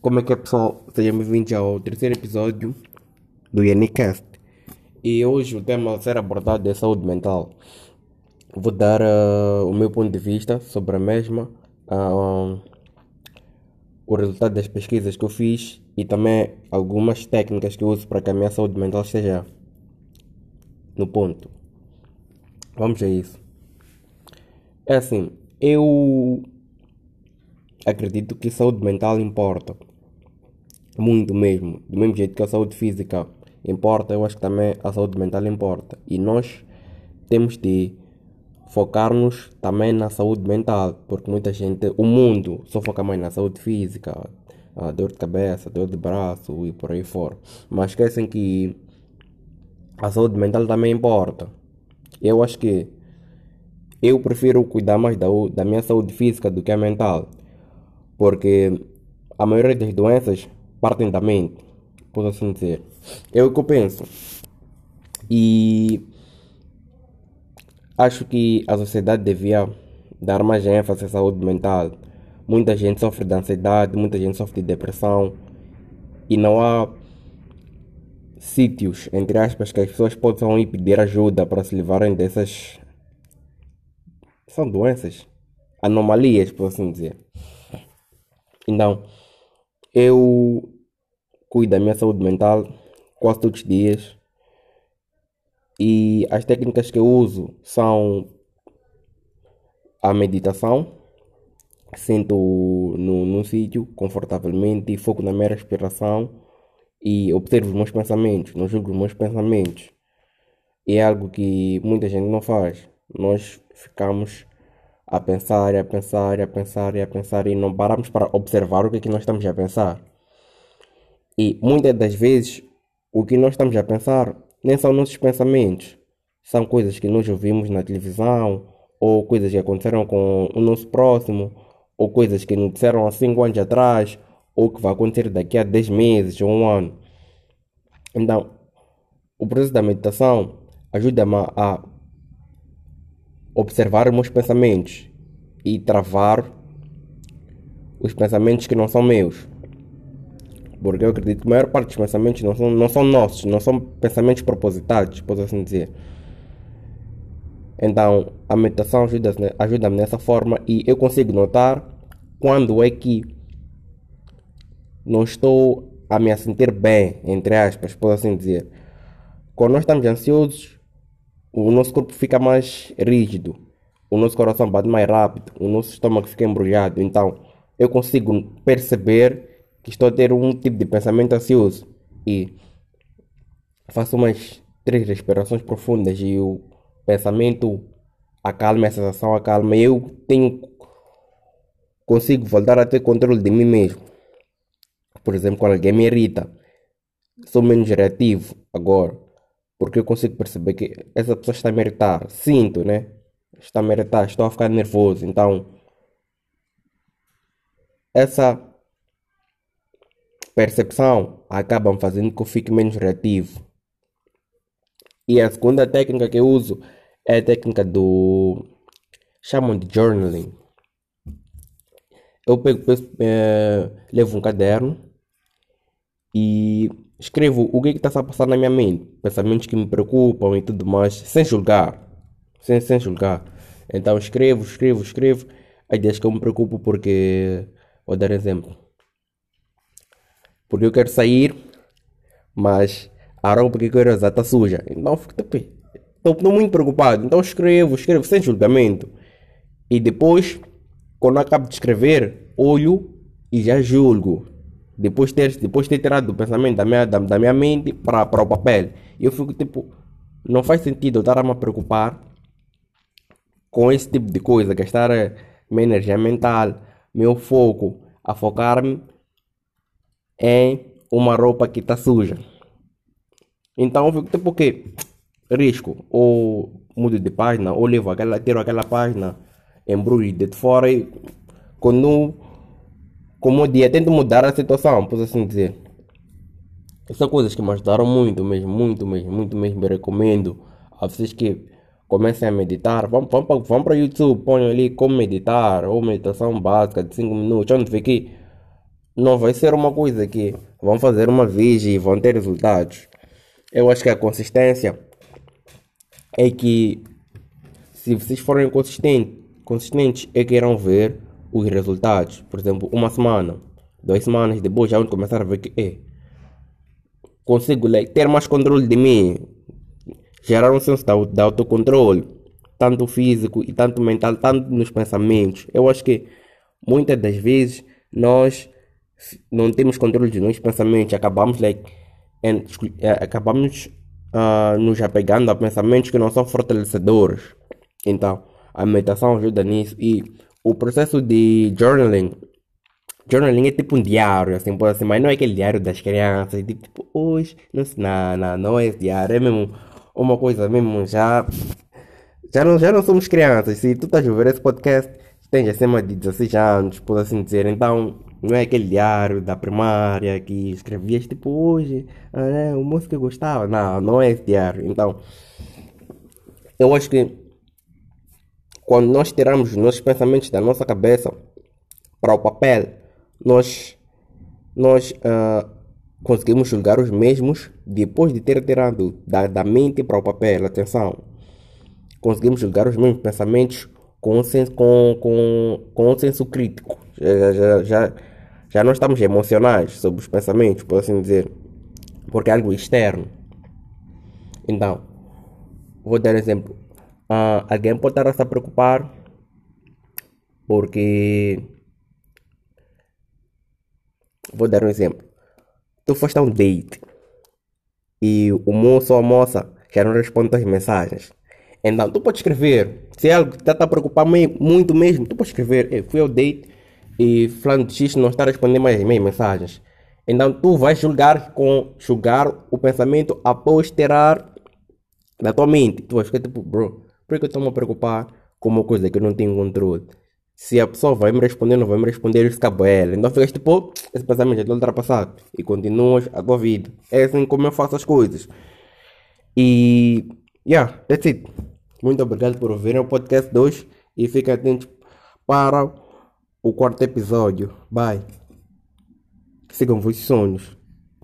Como é que é pessoal? Sejam bem-vindos ao terceiro episódio do Yanicast. E hoje o tema a ser abordado é saúde mental. Vou dar uh, o meu ponto de vista sobre a mesma, uh, o resultado das pesquisas que eu fiz e também algumas técnicas que eu uso para que a minha saúde mental esteja no ponto. Vamos a isso. É assim, eu acredito que saúde mental importa. Muito mesmo. Do mesmo jeito que a saúde física importa, eu acho que também a saúde mental importa. E nós temos de focar-nos também na saúde mental, porque muita gente, o mundo só foca mais na saúde física, a dor de cabeça, dor de braço e por aí fora. Mas esquecem que a saúde mental também importa. Eu acho que eu prefiro cuidar mais da, da minha saúde física do que a mental, porque a maioria das doenças partem da mente, posso assim dizer. É o que eu penso. E acho que a sociedade devia dar mais ênfase à saúde mental. Muita gente sofre de ansiedade, muita gente sofre de depressão e não há sítios, entre aspas, que as pessoas possam ir pedir ajuda para se livrarem dessas. São doenças, anomalias, por assim dizer. Então, eu cuido da minha saúde mental quase todos os dias e as técnicas que eu uso são a meditação. Sento no, no sítio confortavelmente, foco na minha respiração e observo os meus pensamentos, não julgo os meus pensamentos. É algo que muita gente não faz. Nós ficamos a pensar, a pensar, a pensar, a pensar e não paramos para observar o que é que nós estamos a pensar. E muitas das vezes o que nós estamos a pensar nem são nossos pensamentos, são coisas que nós ouvimos na televisão, ou coisas que aconteceram com o nosso próximo, ou coisas que nos disseram há 5 anos atrás, ou que vai acontecer daqui a 10 meses ou um ano. Então, o processo da meditação ajuda-me a observar os meus pensamentos e travar os pensamentos que não são meus. Porque eu acredito que a maior parte dos pensamentos não são, não são nossos, não são pensamentos propositados, posso assim dizer. Então, a meditação ajuda-me ajuda nessa forma e eu consigo notar quando é que não estou a me sentir bem, entre aspas, posso assim dizer. Quando nós estamos ansiosos, o nosso corpo fica mais rígido, o nosso coração bate mais rápido, o nosso estômago fica embrulhado. Então, eu consigo perceber que estou a ter um tipo de pensamento ansioso. E faço umas três respirações profundas e o pensamento acalma, a sensação acalma. E eu tenho consigo voltar a ter controle de mim mesmo. Por exemplo, quando alguém me irrita, sou menos reativo agora, porque eu consigo perceber que essa pessoa está a me irritar. Sinto, né? Está a me irritar, estou a ficar nervoso. Então, essa percepção acabam fazendo que eu fique menos reativo. E a segunda técnica que eu uso é a técnica do. chamam de journaling. Eu pego, é, levo um caderno e escrevo o que está a passar na minha mente, pensamentos que me preocupam e tudo mais, sem julgar. Sem, sem julgar. Então escrevo, escrevo, escrevo. As ideias que eu me preocupo porque. Vou dar exemplo porque eu quero sair, mas a roupa que eu quero usar está suja. Então fico estou muito preocupado. Então escrevo, escrevo sem julgamento. E depois, quando acabo de escrever, olho e já julgo. Depois de ter, depois ter tirado o pensamento da minha, da, da minha mente para, o papel. Eu fico tipo, não faz sentido eu estar a me preocupar com esse tipo de coisa, gastar minha energia mental, meu foco, a focar-me em uma roupa que está suja. Então eu fico tipo que risco, ou mudo de página, ou levo aquela, tiro aquela página, embrulho de fora e quando como dia tento mudar a situação, posso assim dizer. São coisas que me ajudaram muito mesmo, muito mesmo, muito mesmo. Eu recomendo a vocês que comecem a meditar. Vão, vão, vão para o YouTube, ponham ali como meditar, ou meditação básica de 5 minutos. Onde fiquei não vai ser uma coisa que vão fazer uma vez e vão ter resultados. Eu acho que a consistência é que se vocês forem consistentes, consistentes é que irão ver os resultados. Por exemplo, uma semana, duas semanas depois já vão começar a ver que é, consigo ter mais controle de mim, gerar um senso de, de autocontrole, tanto físico e tanto mental, tanto nos pensamentos. Eu acho que muitas das vezes nós não temos controle dos nossos pensamentos, acabamos like, uh, acabamos uh, nos apegando a pensamentos que não são fortalecedores. Então, a meditação ajuda nisso e o processo de journaling journaling é tipo um diário, assim, pode assim, mas não é aquele diário das crianças, tipo, tipo hoje, não, não, não, não é esse diário, é mesmo uma coisa mesmo, já, já não, já não somos crianças, se tu estás a ver esse podcast, tens acima de 16 anos, por assim dizer, então, não é aquele diário da primária que escrevias tipo hoje, ah, é, o moço que gostava. Não, não é esse diário. Então, eu acho que quando nós tiramos os nossos pensamentos da nossa cabeça para o papel, nós, nós uh, conseguimos julgar os mesmos depois de ter tirado da, da mente para o papel. Atenção, conseguimos julgar os mesmos pensamentos com senso, com, com, com um senso crítico. Já, já, já, já não estamos emocionais sobre os pensamentos, por assim dizer, porque é algo externo. Então, vou dar exemplo. Uh, alguém pode estar a se preocupar porque. Vou dar um exemplo. Tu foste a um date e o moço ou a moça já não responde as mensagens. Então, tu pode escrever. Se é algo que está a preocupar muito mesmo, tu pode escrever. fui ao date e fulano X não está a responder mais as minhas mensagens. Então tu vais julgar com julgar o pensamento após tirar da tua mente. Tu vais ficar tipo, bro, por que eu estou me a preocupar com uma coisa que eu não tenho controle? Se a pessoa vai me responder, não vai me responder, isso acaba ela. Então ficas tipo, esse pensamento já está ultrapassado. E continuas a tua vida. É assim como eu faço as coisas. E, yeah, that's it. Muito obrigado por ouvirem o podcast 2 e fiquem atentos para o quarto episódio. Bye. Sigam vos sonhos.